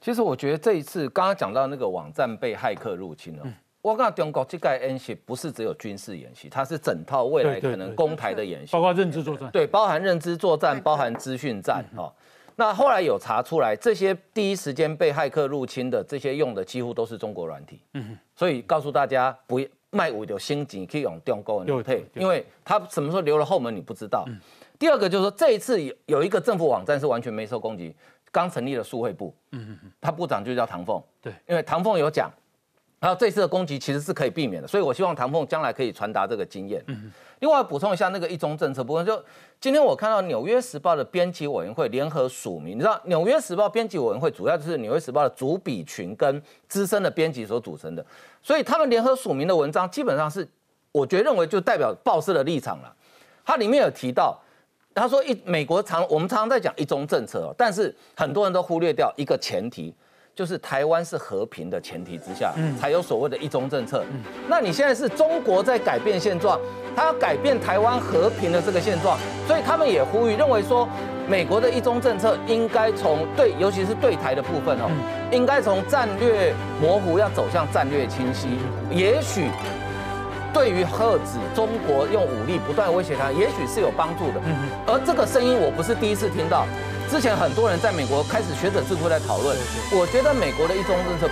其实我觉得这一次刚刚讲到那个网站被骇客入侵了。我讲中国这个演习不是只有军事演习，它是整套未来可能攻台的演习，包括认知作战。对，包含认知作战，包含资讯战。哈，那后来有查出来，这些第一时间被骇客入侵的这些用的几乎都是中国软体。嗯所以告诉大家，不卖五有心机可以用中国的配，因为他什么时候留了后门你不知道。第二个就是说，这一次有有一个政府网站是完全没受攻击，刚成立了数会部。嗯嗯嗯。他部长就叫唐凤。对，因为唐凤有讲。然后这次的攻击其实是可以避免的，所以我希望唐凤将来可以传达这个经验。另外补充一下那个一中政策部分，就今天我看到《纽约时报》的编辑委员会联合署名，你知道《纽约时报》编辑委员会主要就是《纽约时报》的主笔群跟资深的编辑所组成的，所以他们联合署名的文章基本上是，我觉得认为就代表报社的立场了。它里面有提到，他说一美国常我们常常在讲一中政策，但是很多人都忽略掉一个前提。就是台湾是和平的前提之下，才有所谓的一中政策。那你现在是中国在改变现状，他要改变台湾和平的这个现状，所以他们也呼吁认为说，美国的一中政策应该从对，尤其是对台的部分哦，应该从战略模糊要走向战略清晰。也许对于遏止中国用武力不断威胁他，也许是有帮助的。而这个声音我不是第一次听到。之前很多人在美国开始学者智库在讨论，我觉得美国的一中政策